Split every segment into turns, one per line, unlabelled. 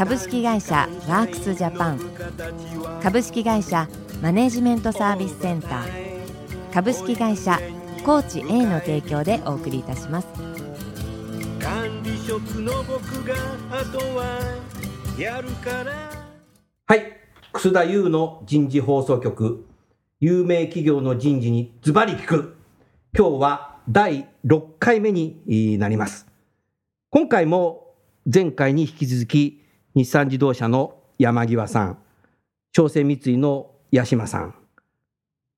株式会社ワークスジャパン。株式会社マネジメントサービスセンター。株式会社コーチ A の提供でお送りいたします。管理職の僕があとは
やるから。はい。楠田優の人事放送局。有名企業の人事にズバリ聞く。今日は第6回目になります。今回も前回に引き続き日産自動車の山際さん朝鮮三井の八島さん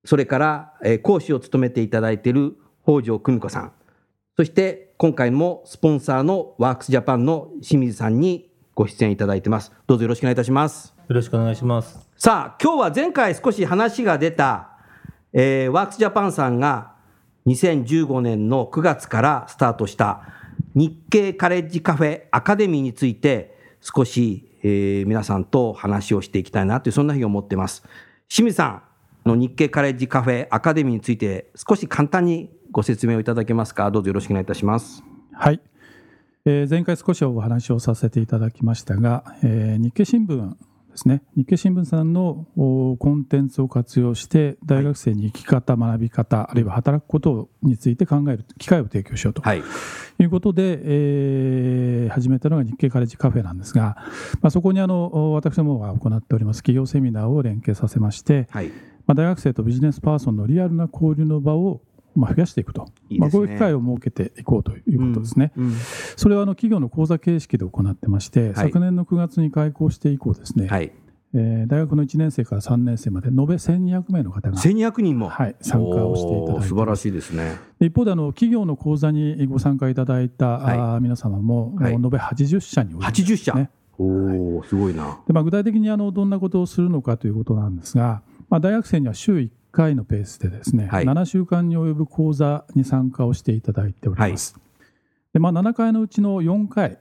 それから、え講師を務めていただいている北条久美子さんそして今回もスポンサーのワークスジャパンの清水さんにご出演いただいてます。どうぞよろしくお願いいたします。
よろしくお願いします。
さあ今日は前回少し話が出た、えー、ワークスジャパンさんが2015年の9月からスタートした日経カレッジカフェアカデミーについて少し、えー、皆さんと話をしていきたいなというそんなふうに思ってます。清水さんの日経カレッジカフェアカデミーについて少し簡単にご説明をいただけますか？どうぞよろしくお願いいたします。
はい、えー、前回少しお話をさせていただきましたが、えー、日経新聞ですね。日経新聞さんのコンテンツを活用して大学生に生き方、学び方あるいは働くことについて考える機会を提供しようと、はい、いうことで、えー、始めたのが日経カレッジカフェなんですが、まあ、そこにあの私どもが行っております企業セミナーを連携させまして、はい。まあ、大学生とビジネスパーソンのリアルな交流の場をまあ増やしていくと。いい、ね、まあ、こういう機会を設けていこうということですね。うん。うん、それはあの企業の講座形式で行ってまして、はい、昨年の9月に開講して以降ですね、はい。えー、大学の1年生から3年生まで延べ1200名の方が
1200人も、
はい、参加をしていただいて
素晴らしいですね。
一方であの企業の講座にご参加いただいた、はい、皆様も、はい、延べ80社におり
ます、ね、80社。おお、すごいな。
で、まあ、具体的にあのどんなことをするのかということなんですが、まあ、大学生には週1回のペースでですね、はい、7週間に及ぶ講座に参加をしていただいております。はい、でまあ、7回のうちの4回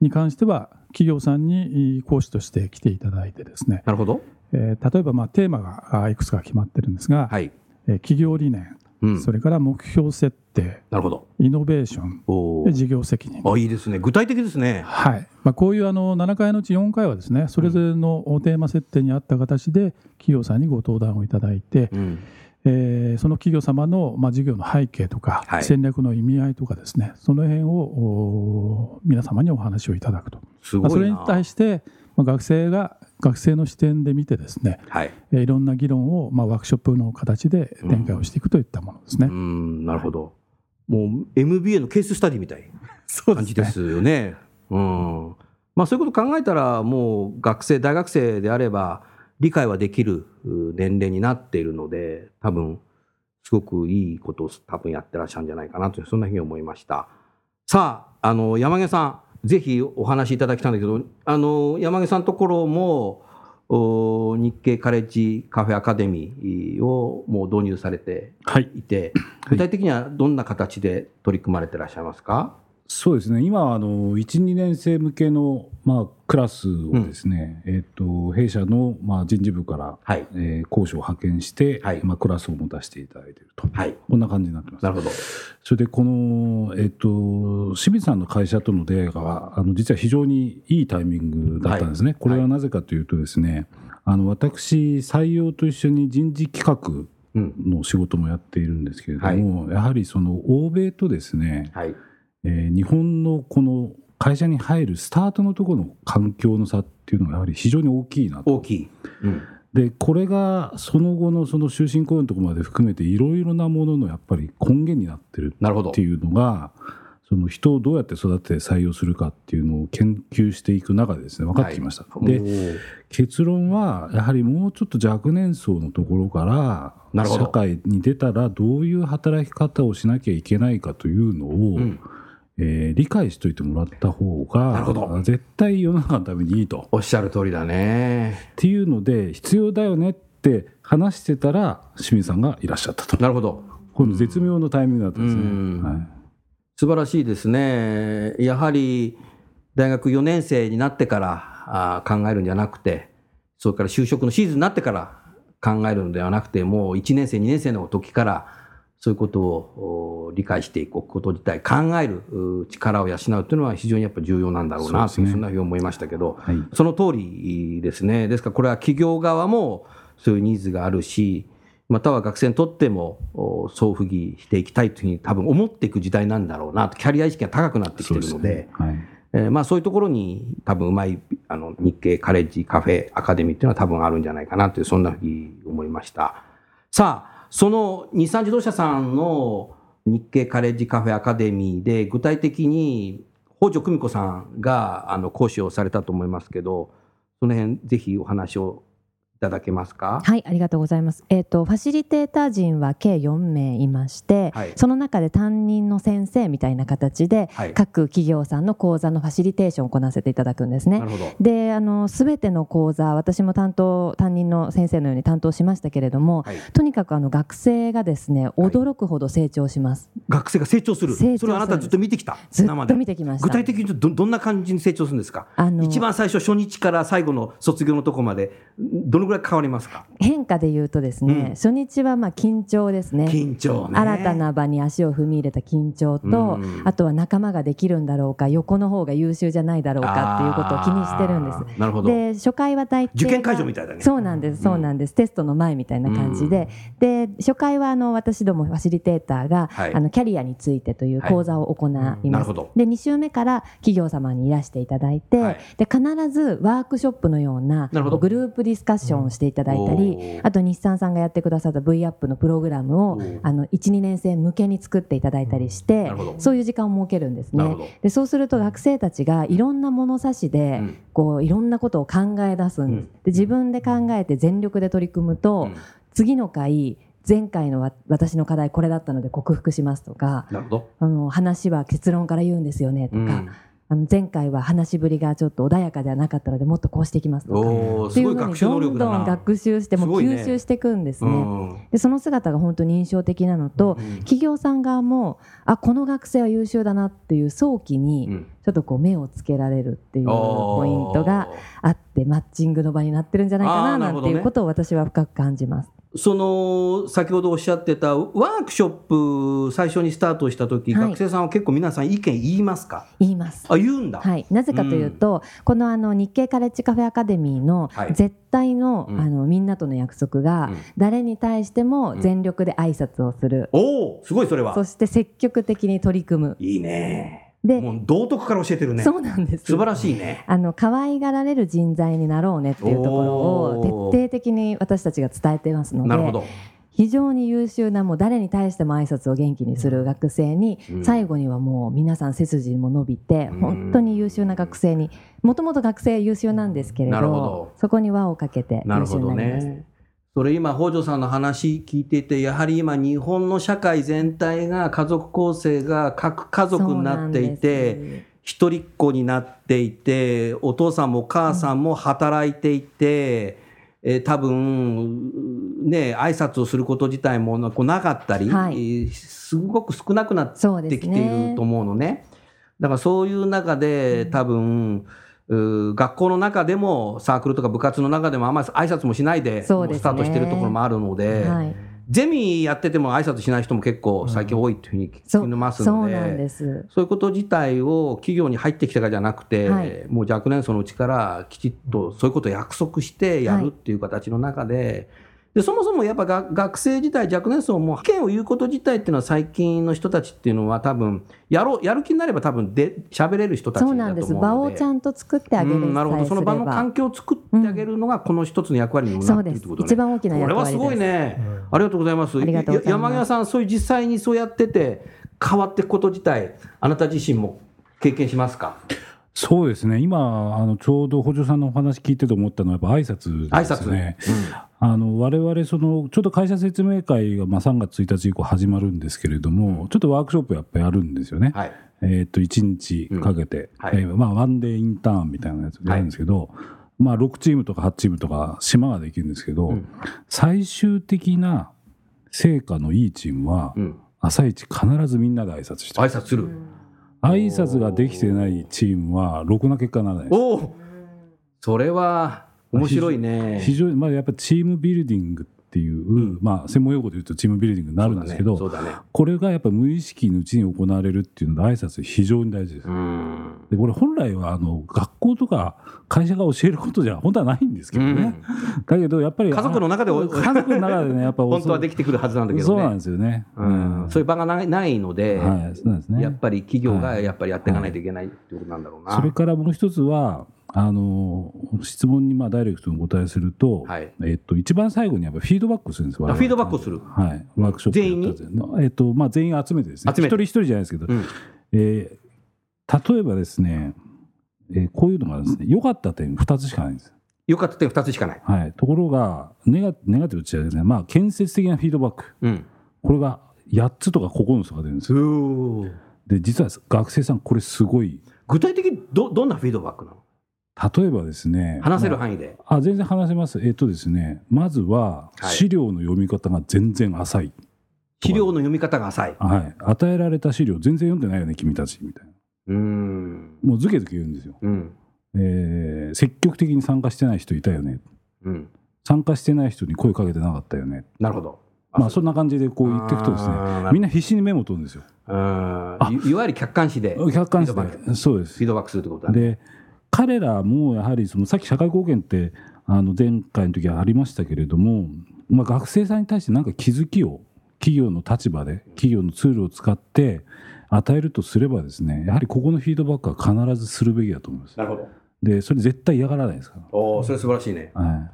に関しては企業さんに講師として来ていただいてですね。
なるほど、
えー、例えばまあテーマがいくつか決まってるんですが、はい。えー、企業理念、うん、それから目標設定。
なるほど。
イノベーション。事業責任。
あいいですね。具体的ですね。
はい。まあ、こういうあの7回のうち4回はですねそれぞれのテーマ設定に合った形で企業さんにご登壇をいただいて、うん。えー、その企業様の、まあ、事業の背景とか、はい、戦略の意味合いとかですねその辺を皆様にお話をいただくと。まあ、それに対して、まあ、学生が学生の視点で見てですね、はい。えー、いろんな議論を、まあ、ワークショップの形で展開をしていくといったものですね。
うん、なるほど、もう MBA のケーススタディみたい。な感じですよね。う、ね、ん。まあ、そういうこと考えたらもう学生大学生であれば理解はできる年齢になっているので多分すごくいいことを多分やってらっしゃるんじゃないかなとそんなふうに思いました。さああの山毛さんぜひお話しいただきたいんだけどあの山毛さんのところも日経カレッジカフェアカデミーをもう導入されていて、はい、具体的にはどんな形で取り組まれてらっしゃいますか、
そうですね。今あの12年生向けの、まあ、クラスをですね、うん、えーと、弊社の、まあ、人事部から、はい、えー、講師を派遣して、はい、まあ、クラスを持たせていただいていると、はい、こんな感じになってます。
なるほど。
それでこの、えーと、清水さんの会社との出会いがあの実は非常にいいタイミングだったんですね。これはなぜかというとですね、あの私採用と一緒に人事企画の仕事もやっているんですけれども、やはりその欧米とですね、はいえー、日本のこの会社に入るスタートのところの環境の差っていうのがやはり非常に大きいなと。
大きい、うん、
でこれがその後のその終身雇用のところまで含めていろいろなもののやっぱり根源になってるっていうのがその人をどうやって育てて採用するかっていうのを研究していく中でですね分かってきました。はい、で結論はやはりもうちょっと若年層のところから社会に出たらどういう働き方をしなきゃいけないかというのを、うんえー理解しといてもらった方が絶対世の中のためにいいと。
おっしゃる通りだね。
っていうので必要だよねって話してたら清水さんがいらっしゃったと。
なるほど。
この絶妙のタイミングだったんですね。
うん
はい
素晴らしいですね。やはり大学4年生になってからあー考えるんじゃなくて、それから就職のシーズンになってから考えるのではなくて、もう1年生、2年生の時からそういうことをお理解していくこと自体、考えるう力を養うというのは非常にやっぱ重要なんだろうなという、
そね
そんなふうに思いましたけど、
はい
その通りですね。ですからこれは企業側もそういうニーズがあるし、または学生にとってもお総不義していきたいというふうに多分思っていく時代なんだろうなと、キャリア意識が高くなってきてるので、えーまあそういうところに多分うまいあの日系カレッジカフェアカデミーっていうのは多分あるんじゃないかなというそんなふうに思いました。さあ、その日産自動車さんの日系カレッジカフェアカデミーで具体的に北条久美子さんがあの講師をされたと思いますけど、その辺ぜひお話をただけますか？
はい、ありがとうございます。えっ、とファシリテーター陣は計4名いまして、
はい
その中で担任の先生みたいな形で、
はい
各企業さんの講座のファシリテーションを行わせていただくんですね
な。るほど。
で、あのすべての講座、私も担当担任の先生のように担当しましたけれども、
はい、
とにかくあの学生がですね驚くほど成長します。
学生が成長する。それはあなたずっと見てきた。
ずっと見てきました。
具体的にどどんな感じに成長するんですか？
あの
一番最初初日から最後の卒業のとこまでどのぐらい変わりますか？
変化で言うとですね、
うん。
初日はまあ緊張ですね。
緊張ね。
新たな場に足を踏み入れた緊張と、
うん。
あとは仲間ができるんだろうか横の方が優秀じゃないだろうかっていうことを気にしてるんです。
なるほど。
で初回は大体
受験会場みたいだね。
そうなんですそうなんです、テストの前みたいな感じで、で初回はあの私どもファシリテーターが、
はい。
あのキャリアについてという講座を行います、
なるほど。
で2週目から企業様にいらしていただいて、
はい。
で必ずワークショップのようなグループディスカッションをしていただいたり、あと日産さんがやってくださった V アップのプログラムを
おー。
あの12年生向けに作っていただいたりしてそういう時間を設けるんですね。でそうすると学生たちがいろんな物差しで、
うん。
こういろんなことを考え出すんです。で自分で考えて全力で取り組むと、
うん。
次の回前回のわ私の課題これだったので克服しますとか。あの話は結論から言うんですよねとか、
うん
あの前回は話しぶりがちょっと穏やかではなかったのでもっとこうしていきますとか。っていうのに
すごい学習能
どんど。ん学習しても吸収していくんですね。
うん
でその姿が本当に印象的なのと、
うん
企業さん側もあこの学生は優秀だなっていう早期に
うん
ちょっとこう目をつけられるっていうポイントがあってマッチングの場になってるんじゃないかな
な
んていうことを私は深く感じます。
その先ほどおっしゃってたワークショップ最初にスタートした時、
はい。
学生さんは結構皆さん意見言いますか？
言います。
あ言うんだ、
はい、なぜかというと、このあの日経カレッジカフェアカデミーの
はい。
絶対の,、
うん。
あのみんなとの約束が、
うん。
誰に対しても全力で挨拶をする、
おおすごいそれは。
そして積極的に取り組む。
いいね
で、
もう道徳から教えてるね。
そうなんです。
素晴らしいね。
あの可愛がられる人材になろうねっていうところを徹底的に私たちが伝えていますので
なるほど。
非常に優秀なもう誰に対しても挨拶を元気にする学生に、
うん。
最後にはもう皆さん背筋も伸びて、
うん。
本当に優秀な学生にもともと学生優秀なんですけれどそこに輪をかけて優秀になりました。
ね。それ今、北条さんの話聞いていて、やはり今、日本の社会全体が家族構成が核家族になっていて、一人っ子になっていて、お父さんもお母さんも働いていて、えー多分ね、挨拶をすること自体もなこうなかったり、
はい。
えーすごく少なくなってきてい
ね
ると思うのね。だからそういう中で多分、うー学校の中でもサークルとか部活の中でもあんまり挨拶もしないでスタートしてるところもあるので、
はい。
ゼミやってても挨拶しない人も結構最近多いというふうに
そう
聞きます
そう
ので、
なんです。
そういうこと自体を企業に入ってきたからじゃなくて、
はい。
もう若年層のうちからきちっとそういうことを約束してやるっていう形の中で、でそもそもやっぱが学生自体、若年層も意見を言うこと自体っていうのは最近の人たちっていうのは多分やろうやる気になれば多分で喋れる人たちだと
そう
思うので。
なんです。場をちゃんと作ってあげる
うんなるほど。その場の環境を作ってあげるのがこの一つの役割にもなっているってことね。
一番大きな役割です。
これはすごいね、ありがとうございます。山際さん、そういう実際にそうやってて、変わっていくこと自体、あなた自身も経験しますか？
そうですね。今あのちょうど補助さんのお話聞いてて思ったのはやっぱ挨拶ですね。
挨拶、
あの我々そのちょっと会社説明会がまあ3月1日以降始まるんですけれども、ちょっとワークショップやっぱりやるんですよね。
はい。
えっと1日かけて、
はい
えーまあ、ワンデーインターンみたいなやつやるんですけど、まあ、6チームとか8チームとか島ができるんですけど、
うん
最終的な成果のいいチームは、
うん。
朝一必ずみんなで挨拶してる
挨拶する。
挨拶ができてないチームはろくな結果にならないです
おお。それは面白いね。
非常に、まあ、やっぱチームビルディングっていう、まあ、専門用語で言うとチームビルディングになるんですけど、
そうだね。
これがやっぱ無意識のうちに行われるっていうので挨拶非常に大事です。でこれ本来はあの学校とか会社が教えることじゃ本当はないんですけどね、だけどやっぱり
家族の中で
あ家族の中でねやっぱ
本当はできてくるはずなんだけどね。
そうなんですよね、
うんそういう場がないないので、
はいそうなんですね
やっぱり企業がやっぱりやっていかないといけないっていうことなんだろうな。
それからもう一つはあの質問にまあダイレクトにお答えすると、
はい。
えっと、一番最後にやっぱフィードバックするんです
フィードバックをする。
はい、ワークショップ
全員？
えっとまあ、全員集めてですね。一人一人じゃないですけど、
うん。
えー例えばですね、えーこういうのがですね良かった点2つしかないんです。
よかった点2つしかない。
はい、ところがネガネガティブって言っちゃうですね、まあ、建設的なフィードバック。
うん。
これが8つとか9つとか出るんですで実は学生さんこれすごい。
具体的にどどんなフィードバックなの？
例えばですね
話せる
まあ
範囲で。
あ全然話せます。えっとですねまずは
はい。
資料の読み方が全然浅い、
資料の読み方が浅い。
はい、与えられた資料全然読んでないよね君たちみたいな。
うーん。
もうずけずけ言うんですよ、
うん。
えー積極的に参加してない人いたよね。
うん。
参加してない人に声かけてなかったよね。
なるほど。
まあそんな感じでこう言っていくとですね。みんな必死にメモを取るんですよ。
うん。いいわゆる客観視で。フ
客観視
フィードバッ
でそうです。
ィードバックするってことだね。
で彼らもやはりそのさっき社会貢献ってあの前回の時はありましたけれども、まあ、学生さんに対して何か気づきを企業の立場で企業のツールを使って与えるとすればですねやはりここのフィードバックは必ずするべきだと思います
なるほど。
でそれ絶対嫌がらないですか
おお、それ素晴らしいね。
ら、はい、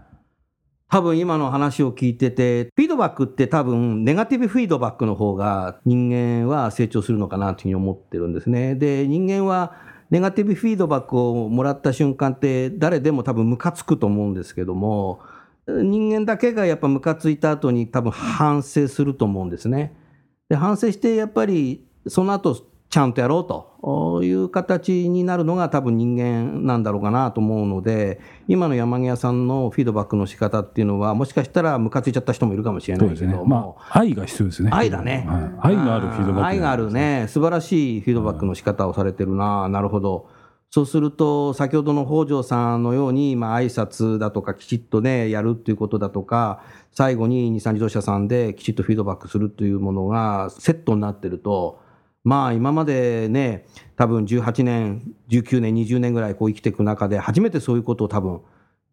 多分今の話を聞いてて、フィードバックって多分ネガティブフィードバックの方が人間は成長するのかなというふうに思ってるんですね。で、人間はネガティブフィードバックをもらった瞬間って誰でも多分ムカつくと思うんですけども、人間だけがやっぱムカついた後に多分反省すると思うんですね。で、反省してやっぱりその後ちゃんとやろうと。いう形になるのが多分人間なんだろうかなと思うので、今の山際さんのフィードバックの仕方っていうのは、もしかしたらムカついちゃった人もいるかもしれ
そうですね。
ないけども、
まあ愛が必要ですね。
愛だね。
はい。愛のあるフィードバック
愛があるね、素晴らしいフィードバックの仕方をされてるな、なるほど。そうすると、先ほどの北条さんのように、まあ挨拶だとか、きちっとね、やるっていうことだとか、最後に日産自動車さんできちっとフィードバックするというものがセットになってると、まあ今までね、多分18年、19年、20年ぐらいこう生きていく中で、初めてそういうことを多分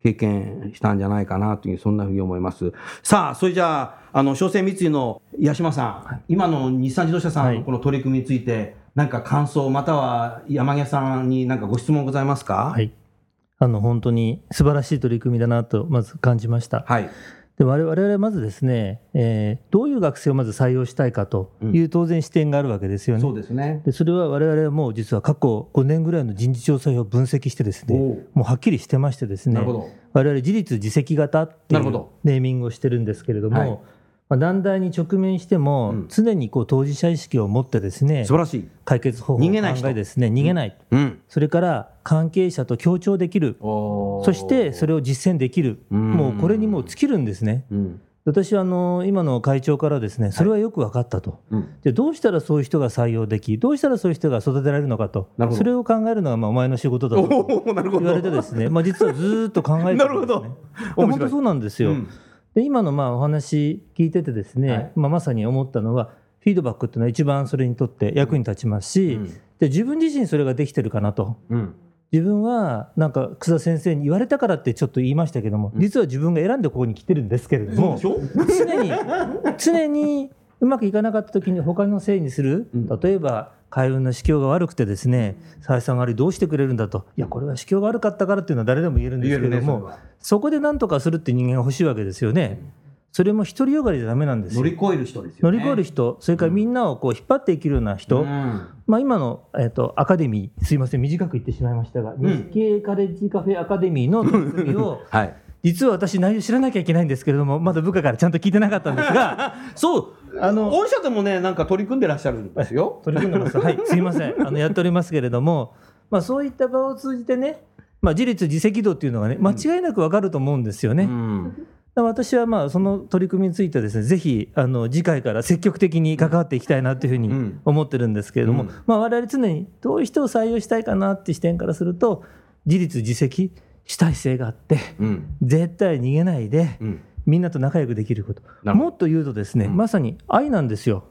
経験したんじゃないかなという、そんなふうに思います。さあ、それじゃあ、あの、商船三井の八島さん、今の日産自動車さんのこの取り組みについて、なんか感想、または山際さんになんかご質問ございますか？
はい、あの本当に素晴らしい取り組みだなとまず感じました。
はい。
で我々はまずですね、えーどういう学生をまず採用したいかという当然視点があるわけですよね。
そうですね。
でそれは我々はもう実は過去5年ぐらいの人事調査票を分析してですねもうはっきりしてましてですね。我々自立自責型っていうネーミングをしてるんですけれども、
はい
まあ、難題に直面しても
うん。
常にこう当事者意識を持ってですね
素晴らしい。
解決方法を考
逃げない人。
えですね。逃げない、
うん。
それから関係者と協調できる。
そ
そしてそれを実践できる。
うん。
もうこれにもう尽きるんですね。
うん。
私はあの今の会長からですねそれはよく分かったと、
うん。
でどうしたらそういう人が採用できどうしたらそういう人が育てられるのかと。それを考えるのがまあお前の仕事だと。言われてですね、まあ、実はずーっと考えてるんです、ね、本当そうなんですよ、
うん
で今のまあお話聞いててですね、
はい。
まあ、まさに思ったのはフィードバックっていうのは一番それにとって役に立ちますし、
うん。
で自分自身それができてるかなと。
うん。
自分はなんか草田先生に言われたからってちょっと言いましたけども、実は自分が選んでここに来てるんですけれども常に常にうまくいかなかった時に他のせいにする、
うん。
例えば海運の市況が悪くてですね採算割りどうしてくれるんだといやこれは市況が悪かったからっていうのは誰でも言えるんですけれども、そこで何とかするって人間が欲しいわけですよね。それも独りよがりじゃダメなんですよ
乗り越える人ですよね。
乗り越える人、それからみんなをこう引っ張っていけるような人、
うん
まあ、今の、えっとアカデミー、すいません、短く言ってしまいましたが、日経カレッジカフェアカデミーの取り組みを
はい。
実は私内容知らなきゃいけないんですけれどもまだ部下からちゃんと聞いてなかったんですが
そう
あの
御社でもねなんか取り組んでらっしゃるんですよ。
取り組んでます。はいすいません。あのやっておりますけれども、まあ、そういった場を通じてね、まあ、自立自責度っていうのがね間違いなく分かると思うんですよね。
うん。
だから私はまあその取り組みについてはですねぜひあの次回から積極的に関わっていきたいなというふうに
うん。
思ってるんですけれども、
うん。
まあ、我々常にどういう人を採用したいかなっていう視点からすると自立自責したい性があって
うん。
絶対逃げないで
うん
みんなと仲良くできること。もっと言うとですね、
うん。
まさに愛なんですよ。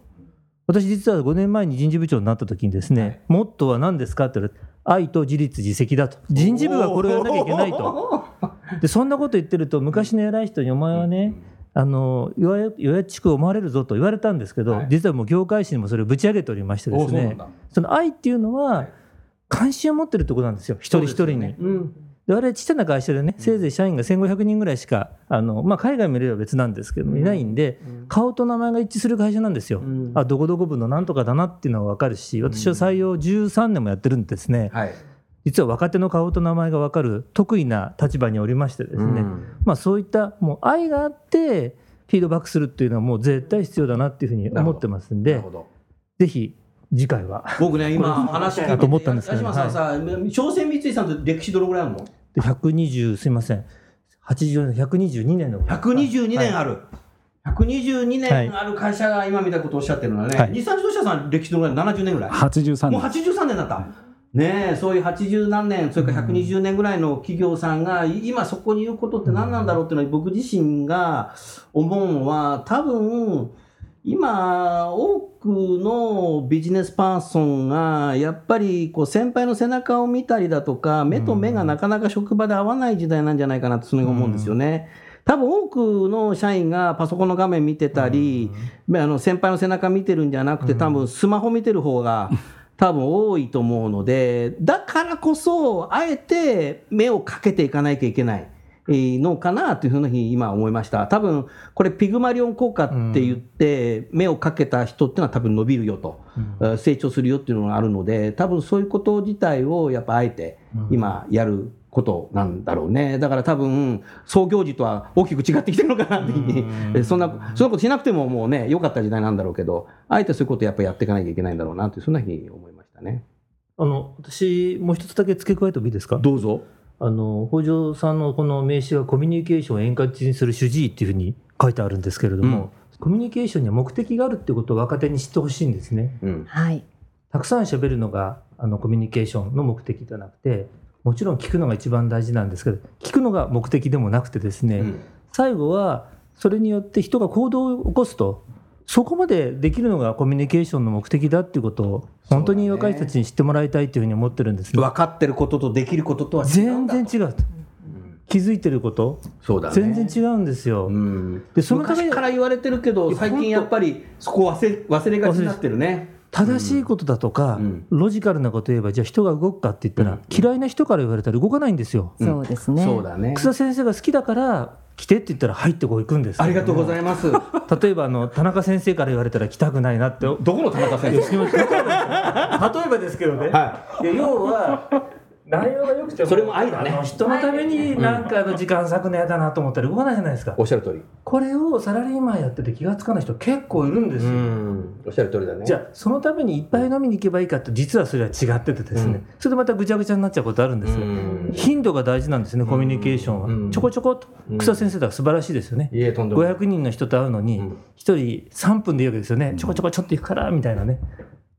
私実は5年前に人事部長になった時にですね、モットーは何ですかって言われて愛と自立自責だと。人事部がこれをやらなきゃいけないと。でそんなこと言ってると昔の偉い人にお前はね、あの弱々弱っちく思われるぞと言われたんですけど、
はい。
実はもう業界誌にもそれをぶち上げておりましてですね
そ
の愛っていうのは関心を持ってるところなんですよ。一人一人に。
うん
で我々ちっちゃな会社でね、せいぜい社員が1500人ぐらいしか、あのまあ、海外もいれば別なんですけども、いないんで、顔と名前が一致する会社なんですよ。
ん。
あどこどこ部のなんとかだなっていうのは分かるし、私は採用13年もやってるんですね、
はい。
実は若手の顔と名前が分かる得意な立場におりましてですね、
うん。
まあ、そういったもう愛があって、フィードバックするっていうのはもう絶対必要だなっていうふうに思ってますんで。ぜひ次回は。
僕ね、今 話聞いて
と思ったんですけど
さんさ、朝鮮三井さんと歴史どのぐらいあるの？
で120すいません80年122年の
?122 年
る、
ある。122
はい
年ある会社が今みたいなことをおっしゃってるのはね、
はい
日産自動車さん歴史どのぐらい ?70 年ぐらい
？83
もう
年
83年だった。ねえ、そういう80何年、それから120年ぐらいの企業さんが、い今そこにいることって何なんだろうっていうのは、僕自身が思うのは、多分、今、多くのビジネスパーソンが、やっぱりこう先輩の背中を見たりだとか、目と目がなかなか職場で合わない時代なんじゃないかなって、そのように思うんですよね。多分多くの社員がパソコンの画面見てたり、あの先輩の背中見てるんじゃなくて、多分スマホ見てる方が多分多いと思うので、だからこそ、あえて目をかけていかなきゃいけない。えーのかなというふうに今思いました。多分これピグマリオン効果って言って、目をかけた人っていうのは多分伸びるよと、えー成長するよっていうのがあるので、多分そういうこと自体をやっぱあえて今やることなんだろうね。だから多分創業時とは大きく違ってきてるのかなって そんな、そんなことしなくてももうね、良かった時代なんだろうけど、あえてそういうことをやっぱやっていかなきゃいけないんだろうなという、そんなふうに思いましたね。
あの私もう一つだけ付け加えてもいいですか？
どうぞ。
あの北条さんのこの名刺はコミュニケーションを円滑にする主治医っていうふうに書いてあるんですけれども、コミュニケーションには目的があるっていうことを若手に知ってほしいんですね。
うん。
はい。
たくさん喋るのがあのコミュニケーションの目的ではなくてもちろん聞くのが一番大事なんですけど聞くのが目的でもなくてですね、
うん
最後はそれによって人が行動を起こすとそこまでできるのがコミュニケーションの目的だっていうことを本当に若い人たちに知ってもらいたいというふうに思ってるんですね。
分かってることとできることとは違うんだ
全然違うと気づいてること
そうだね。
全然違うんですよ。
うん
でそのために
昔から言われてるけど、最近やっぱりそこ忘れ忘れがちになってるね。
正しいことだとか、
うん
ロジカルなこと言えばじゃあ人が動くかって言ったら、嫌いな人から言われたら動かないんですよ。
うん
そうですね。
そうだね。
草先生が好きだから来てって言ったら入ってこう行くんです
ありがとうございます。
例えばあの田中先生から言われたら来たくないなって。
どこの田中先生？
例えばですけどね、
はい
や要は内容が良くても
それも愛だね。
人のためになんかあの時間割くのやだなと思ったら動かないじゃないですか。
おっしゃる通り。
これをサラリーマンやってて気がつかない人結構いるんですよ、
ん。おっしゃる通りだね。
じゃあそのためにいっぱい飲みに行けばいいかって実はそれは違っててですね、
うん。
それでまたぐちゃぐちゃになっちゃうことあるんですよ、
うん。
頻度が大事なんですねコミュニケーションは、
うん。
ちょこちょこっと。
うん。
草先生だから素晴らしいですよね、
いえ、とんでもない。
500人の人と会うのに
うん。
1人3分でいいわけですよね、ちょこちょこちょっと行くからみたいなね。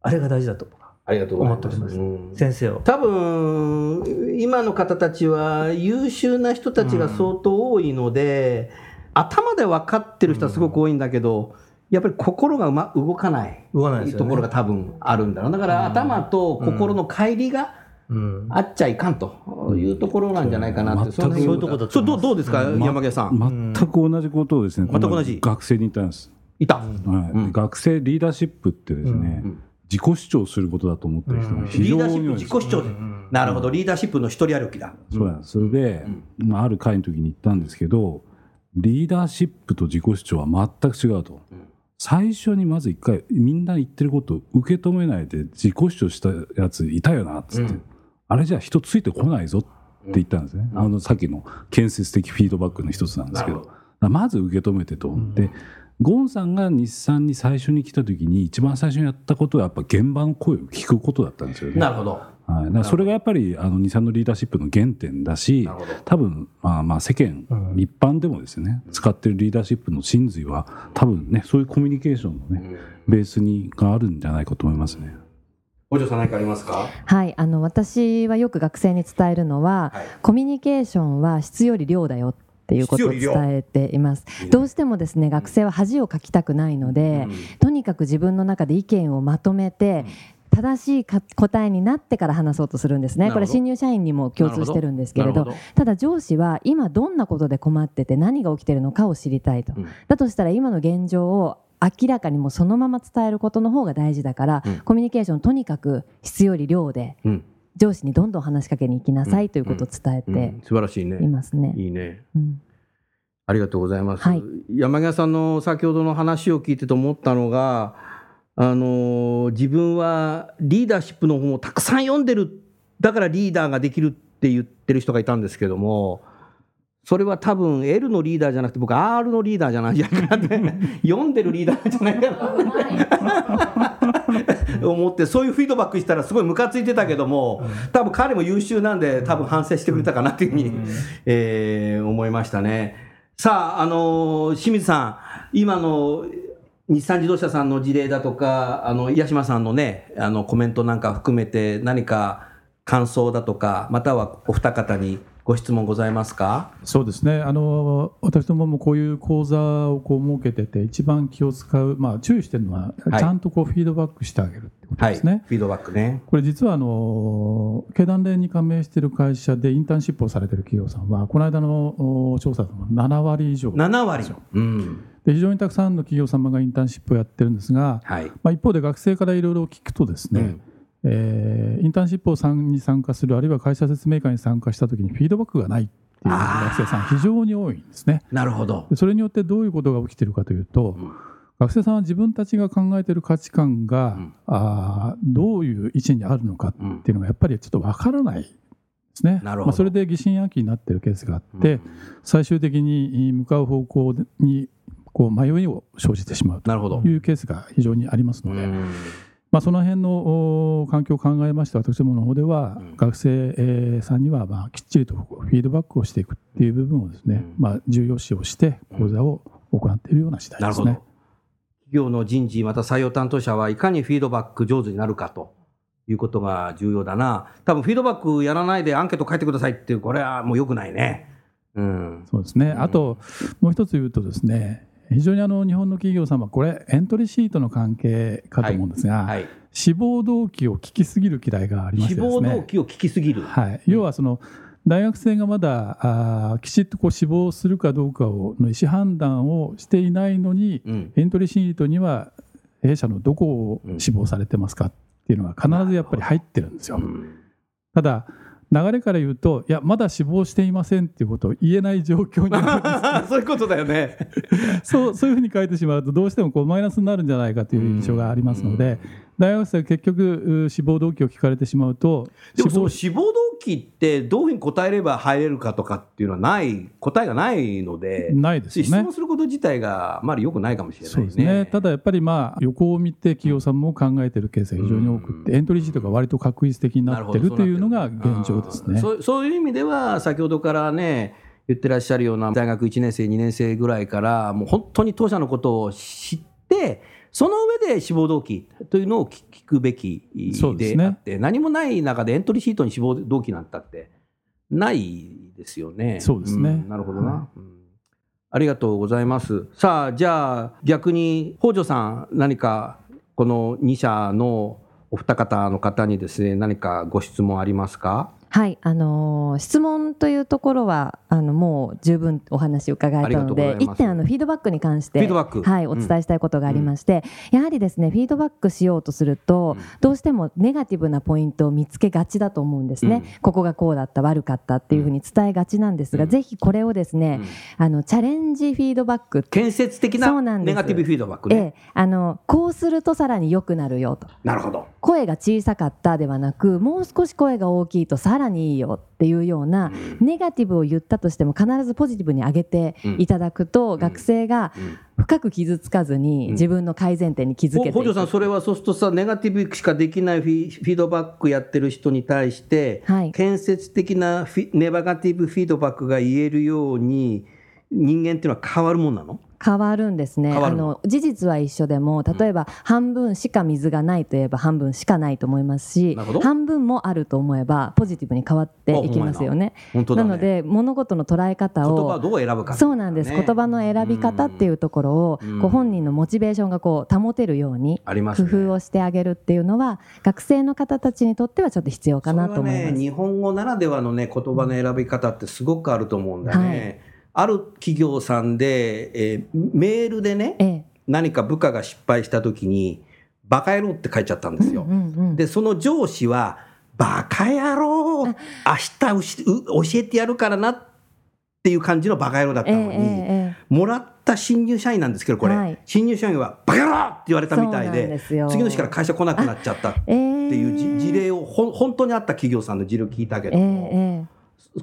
あれが大事だと
ありがとうございます。
思っております。
うん。
先生を。
多分今の方たちは優秀な人たちが相当多いので、頭で分かってる人はすごく多いんだけど、やっぱり心がうま動かない
動かないね。
ところが多分あるんだろう。だから頭と心の乖離が
うん。
あっちゃいかんというところなんじゃないかなって、
そういうとこだと
どうどうですか、山毛さん？
全く同じことをですね、
全く同じ。
学生に言ったんです。
いた。
はい。
うん。
学生リーダーシップってですね、
うん
自己主張することだと思ってる人が非
リーダーシップ
常に多いんです
自己主張で。なるほど、リーダーシップの一人歩きだ。
そうなんです。それで、まあ、ある会の時に言ったんですけどリーダーシップと自己主張は全く違うと、最初にまず一回みんな言ってることを受け止めないで自己主張したやついたよなっつって、
うん。
あれじゃ人ついてこないぞっ言ったんですね、あのさっきの建設的フィードバックの一つなんですけど。まず受け止めてと、でゴンさんが日産に最初に来た時に一番最初にやったことはやっぱ現場の声を聞くことだったんですよね。
なるほど。
はい、だからそれがやっぱりあの日産のリーダーシップの原点だし多分、まあ、まあ世間、
うん
一般でもですね。使ってるリーダーシップの真髄は多分ねそういうコミュニケーションのね、ベースにがあるんじゃないかと思いますね。
お嬢さん何かありますか？
はい、あの私はよく学生に伝えるのは、
はい。
コミュニケーションは質より量だよっていうことを伝えています。どうしてもですね学生は恥をかきたくないので、とにかく自分の中で意見をまとめて、正しいか答えになってから話そうとするんですね。これ新入社員にも共通してるんですけれどただ上司は今どんなことで困ってて何が起きてるのかを知りたいと、
うん。
だとしたら今の現状を明らかにもうそのまま伝えることの方が大事だから、
うん。
コミュニケーションとにかく質より量で
うん
上司にどんどん話しかけに行きなさいということを伝え
うん
て
素晴らしい
い
ね。
ますね。
いいね。
うん
ありがとうございます。
はい
山際さんの先ほどの話を聞いてて思ったのが、あの自分はリーダーシップの本をたくさん読んでるだからリーダーができるって言ってる人がいたんですけどもそれは多分 L のリーダーじゃなくて僕 R のリーダーじゃないんじゃないかなって 読んでるリーダーじゃないかな 思ってそういうフィードバックしたらすごいムカついてたけども多分彼も優秀なんで多分反省してくれたかなっていうふうに、えー思いましたね。さあ、あのー清水さん、今の日産自動車さんの事例だとか、あの、八島さんのね、あの、コメントなんか含めて何か感想だとか、またはお二方にご質問ございますか？
そうですねあの私どももこういう講座をこう設けてて一番気を使う、まあ、注意してるのは、
はい
ちゃんとこうフィードバックしてあげるってこと
はい。
ですね。
フィードバックね。
これ実はあの経団連に加盟している会社でインターンシップをされている企業さんはこの間のお調査でも7割以上
7割。うん。
で非常にたくさんの企業様がインターンシップをやってるんですが、
はい。
まあ、一方で学生からいろいろ聞くとですね、
うん
えーインターンシップを参に参加するあるいは会社説明会に参加した時にフィードバックがないっていう学生さん非常に多いんですね。
なるほど。
でそれによってどういうことが起きているかというと、
うん
学生さんは自分たちが考えている価値観が、
うん
あーどういう位置にあるのか
うん
っていうのがやっぱりちょっとわからないですね。
なるほど
まあ、それで疑心暗鬼になっているケースがあって、最終的に向かう方向にこう迷いを生じてしまうと。いうケースが非常にありますので、
うん
まあ、その辺のお環境を考えまして私どもの方では、
うん
学生えーさんにはまあきっちりとフィードバックをしていくっていう部分をですね、
うん
まあ、重要視をして講座を行っているような次第
なるほど。
ですね。
企業の人事、また採用担当者はいかにフィードバック上手になるかということが重要だな。多分フィードバックやらないでアンケート書いてくださいっていう、これはもう良くないね。うん。
そうですね、
ん
あともう一つ言うとですね非常にあの日本の企業様これエントリーシートの関係かと思うんですが、
はい。
志望動機を聞きすぎる嫌いがありまし
志
てですね
望動機を聞きすぎる。
はい、要はその大学生がまだあーきちっとこう志望するかどうかをの意思判断をしていないのに
うん。
エントリーシートには弊社のどこを志望されてますかっていうのが必ずやっぱり入ってるんですよ。
うん
ただ流れから言うといやまだ志望していませんっていうことを言えない状況にあるんです
そういうことだよね。
そうそういうふうに書いてしまうとどうしてもこうマイナスになるんじゃないかという印象がありますので、大学生は結局う志望動機を聞かれてしまうと
でもその
志
志望動機ってどういうふうに答えれば入れるかとかっていうのはない、答えがないので、
望ないですよね
質問。すること自体があまり良くないかもしれないね。
ですね、ただやっぱりまあ横を見て企業さんも考えてるケースが非常に多くって、
うん
エントリーシートが割と確実的になってるというのが現状ですね。
そうそういう意味では先ほどからね言ってらっしゃるような大学1年生2年生ぐらいからもう本当に当社のことを知ってその上で志望動機というのを聞聞くべき
ですね。
であって、何もない中でエントリーシートに志望動機なんたってないですよね。
そうですね。
んなるほどな、
は
うん。ありがとうございます。さあじゃあ逆に北条さん何かこの2社のお二方の方にですね何かご質問ありますか？
はい、あのー質問というところはあのもう十分お話を伺えたので一点あのフィードバックに関して
フィードバック。
はい、お伝えしたいことがありまして、やはりですねフィードバックしようとすると、
うん。
どうしてもネガティブなポイントを見つけがちだと思うんですね、
うん。
ここがこうだった悪かったっていうふうに伝えがちなんですが、
うん。
ぜひこれをですね、
うん。
あのチャレンジフィードバック
建設的
そう
なネガティブフィードバック
え
ね。
えあのこうするとさらに良くなるよと。
なるほど。
声が小さかったではなくもう少し声が大きいとさららにいいよっていうようなネガティブを言ったとしても必ずポジティブに上げていただくと、学生が深く傷つかずに自分の改善点に気づけて
北条さんそれはそうするとさネガティブしかできないフィードバックやってる人に対して、
はい。
建設的なネガティブフィードバックが言えるように人間っていうのは変わるもんなの？
変わるんですね。あ
の？
の事実は一緒でも例えば半分しか水がないといえば半分しかないと思いますし
なるほど。
半分もあると思えばポジティブに変わっていきますよね。
本当だね。
なので物事の捉え方
言葉を
を
どう選ぶか、
そうなんです、
ね
言葉の選び方っていうところを、
うん。
こう本人のモチベーションがこう保てるように工夫をしてあげるっていうのは学生の方たちにとってはちょっと必要かなと思います。
日本語ならではのね言葉の選び方ってすごくあると思うんだよね。
はい
ある企業さんで、えーメールでね
ええ。
何か部下が失敗した時に「バカ野郎」って書いちゃったんですよ。
うんうん
でその上司は「バカ野郎明日教えてやるからな」っていう感じのバカ野郎だったのに、
え
もらった新入社員なんですけどこれ、
はい。
新入社員は「バカ野郎!」って言われたみたいで次の日から会社来なくなっちゃったっていうじ事例を本当にあった企業さんの事例を聞いたけど
ええ
も、
ええ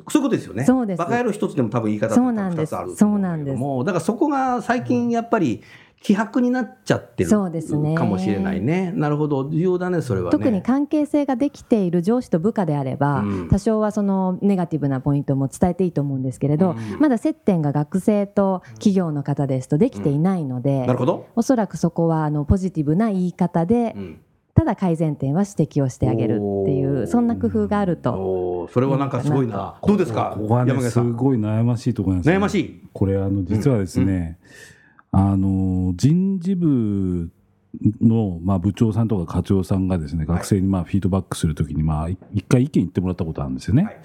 そういうことですよね。
そうです。
バカ野郎一つでも多分言い方って
そうなんです。
2つあると思うんだからそこが最近やっぱり希薄になっちゃってる
そうですね。
かもしれないね。なるほど。重要だねそれはね。
特に関係性ができている上司と部下であれば、
うん。
多少はそのネガティブなポイントも伝えていいと思うんですけれど、
うん。
まだ接点が学生と企業の方ですとできていないので、
なるほど。
おそらくそこはあのポジティブな言い方で、
うん
ただ改善点は指摘をしてあげるっていうそんな工夫があると
それはなんかすごいな。どうですか？
ここはねす
山毛さん。
ごい悩ましいところなんですよ。
悩ましい？
これあの実はですね、あの人事部の、まあ、部長さんとか課長さんがですね学生にまあフィードバックするときに、まあ、い一回意見言ってもらったことあるんですよね。
はい。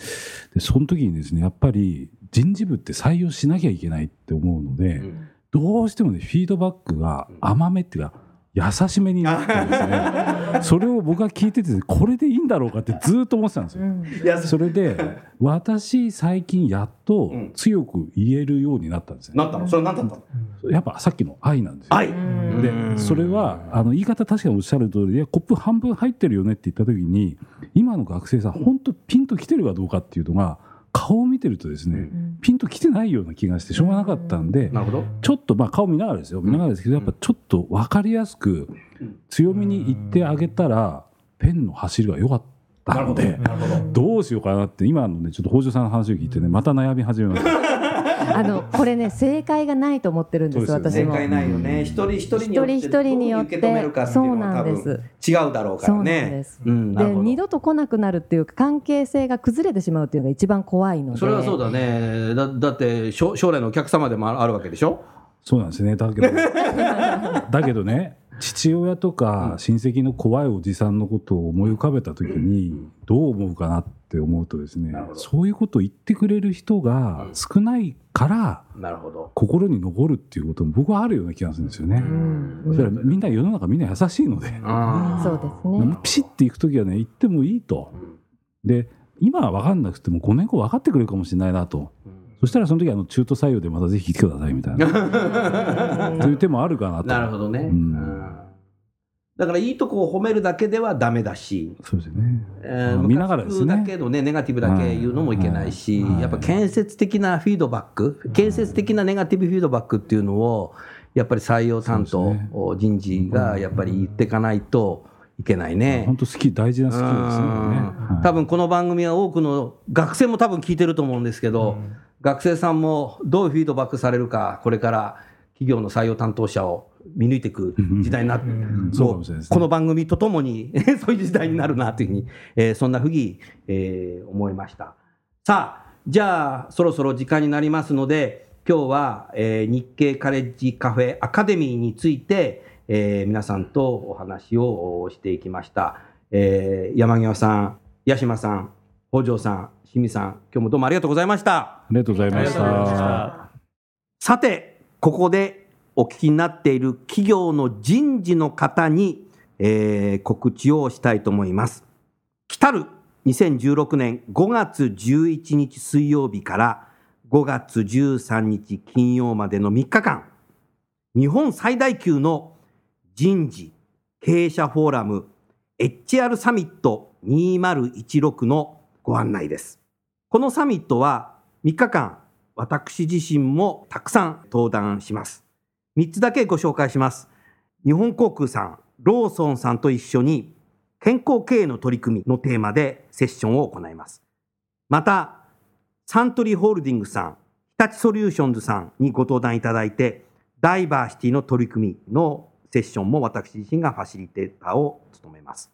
でその時にですねやっぱり人事部って採用しなきゃいけないって思うので、
うん。
どうしてもねフィードバックが甘めっていうか優しめになってですね。それを僕が聞いててこれでいいんだろうかってずっと思ってたんですよ。
うん。
それで私最近やっと
うん。
強く言えるようになったんですね。
なったの？それは何だったの？
やっぱさっきの愛なんですよ。
愛。
ん。
でそれはあの言い方確かにおっしゃる通りでコップ半分入ってるよねって言った時に今の学生さん本当ピンときてるかどうかっていうのが顔を見てるとですね、
うん
ピンときてないような気がしてしょうがなかったんで、
なるほど。
ちょっとまあ顔見ながらですよ見ながらですけどやっぱちょっと分かりやすく強みに言ってあげたらペンの走りが良かったので
なるほど。
どうしようかなって今のねちょっと北条さんの話を聞いてねまた悩み始めました。
あのこれね正解がないと思ってるんです
そうです
私も。
正解ないよね。一人一人によって
一人一人によって
どう受け止めるかっていうのは
そうなん
多
です。
分違うだろうから
そうなん
ね
で。す。
うん。なるほど。
で二度と来なくなるっていうか関係性が崩れてしまうっていうのが一番怖いので。
それはそうだね。だだって将将来のお客様でもあるわけでしょ？
そうなんですね。だけど だけどね父親とか親戚の怖いおじさんのことを思い浮かべた時にどう思うかなって思うとですねそういうことを言ってくれる人が少ないから
なるほど。
心に残るっていうことも僕はあるような気がするんですよね。
うん。
それはみんな世の中みんな優しいので、
あ
そうですね。
ピシッていく時はね言ってもいいと。で今は分かんなくても5年後分かってくれるかもしれないなと。そしたらその時あの中途採用でまたぜひ来てくださいみたいな。そういう手もあるかなと。
なるほどね。
うん。
うん。だからいいとこを褒めるだけではダメだし、
そうですね。
えー
まあ見ながらですね。
だけどねネガティブだけ言うのもいけないし、
はい。はい。
やっぱ建設的なフィードバック、建設的なネガティブフィードバックっていうのをやっぱり採用担当、
ね。
人事がやっぱり言っていかないといけないね。
本当好き大事なスキルですね。これね
うん多分この番組は多くの学生も多分聞いてると思うんですけど、学生さんもどういうフィードバックされるかこれから企業の採用担当者を見抜いていく時代になって、この番組とともに そういう時代になるなというふうに、えーそんなふうに、えー思いました。さあじゃあそろそろ時間になりますので今日は、えー日経カレッジカフェアカデミーについて、えー皆さんとお話をしていきました、えー山際さん八島さん北条さん清水さん今日もどうもありがとうございました
ありがとうございました。
さて、ここでお聞きになっている企業の人事の方に、えー告知をしたいと思います。来たる2016年5月11日水曜日から5月13日金曜までの3日間、日本最大級の人事経営者フォーラム HR サミット2016のご案内です。このサミットは3日間、私自身もたくさん登壇します。3つだけご紹介します。日本航空さん、ローソンさんと一緒に健康経営の取り組みのテーマでセッションを行います。また、サントリーホールディングスさん、日立ソリューションズさんにご登壇いただいて、ダイバーシティの取り組みのセッションも私自身がファシリテーターを務めます。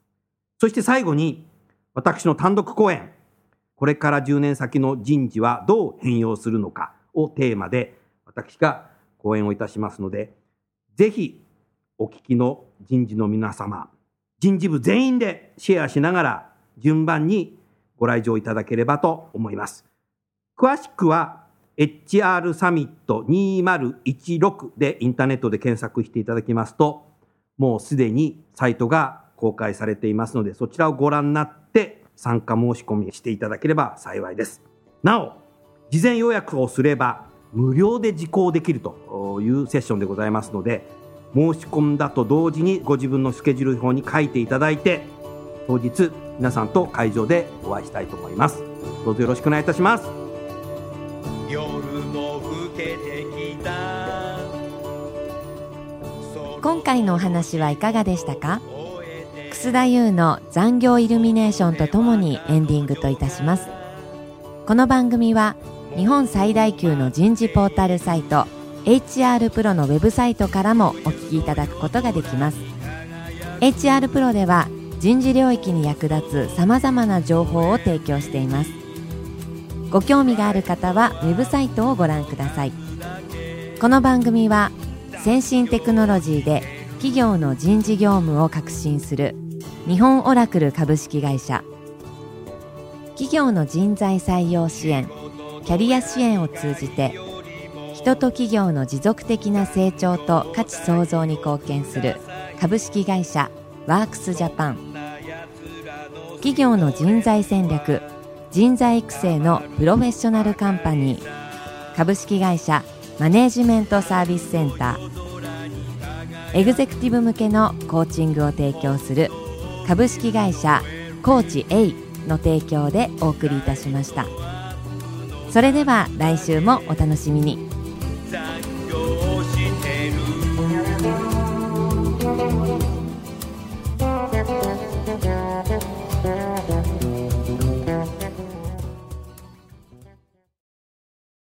そして最後に、私の単独講演、これから10年先の人事はどう変容するのかをテーマで、私が講演をいたしますので、ぜひお聞きの人事の皆様、人事部全員でシェアしながら順番にご来場いただければと思います。詳しくは HR サミット2016でインターネットで検索していただきますと、もうすでにサイトが公開されていますので、そちらをご覧になって参加申し込みしていただければ幸いです。なお、事前予約をすれば無料で受講できるというセッションでございますので、申し込んだと同時にご自分のスケジュール表に書いていただいて、当日皆さんと会場でお会いしたいと思います。どうぞよろしくお願いいたします。
夜も更けてきた
今回のお話はいかがでしたか？楠田優の残業イルミネーションとともにエンディングといたします。この番組は日本最大級の人事ポータルサイト HR プロのウェブサイトからもお聞きいただくことができます。HR プロでは人事領域に役立つさまざまな情報を提供しています。ご興味がある方はウェブサイトをご覧ください。この番組は先進テクノロジーで企業の人事業務を革新する日本オラクル株式会社。企業の人材採用支援キャリア支援を通じて人と企業の持続的な成長と価値創造に貢献する株式会社ワークスジャパン。企業の人材戦略人材育成のプロフェッショナルカンパニー。株式会社マネージメントサービスセンター。エグゼクティブ向けのコーチングを提供する株式会社コーチ A の提供でお送りいたしました。それでは来週もお楽しみに。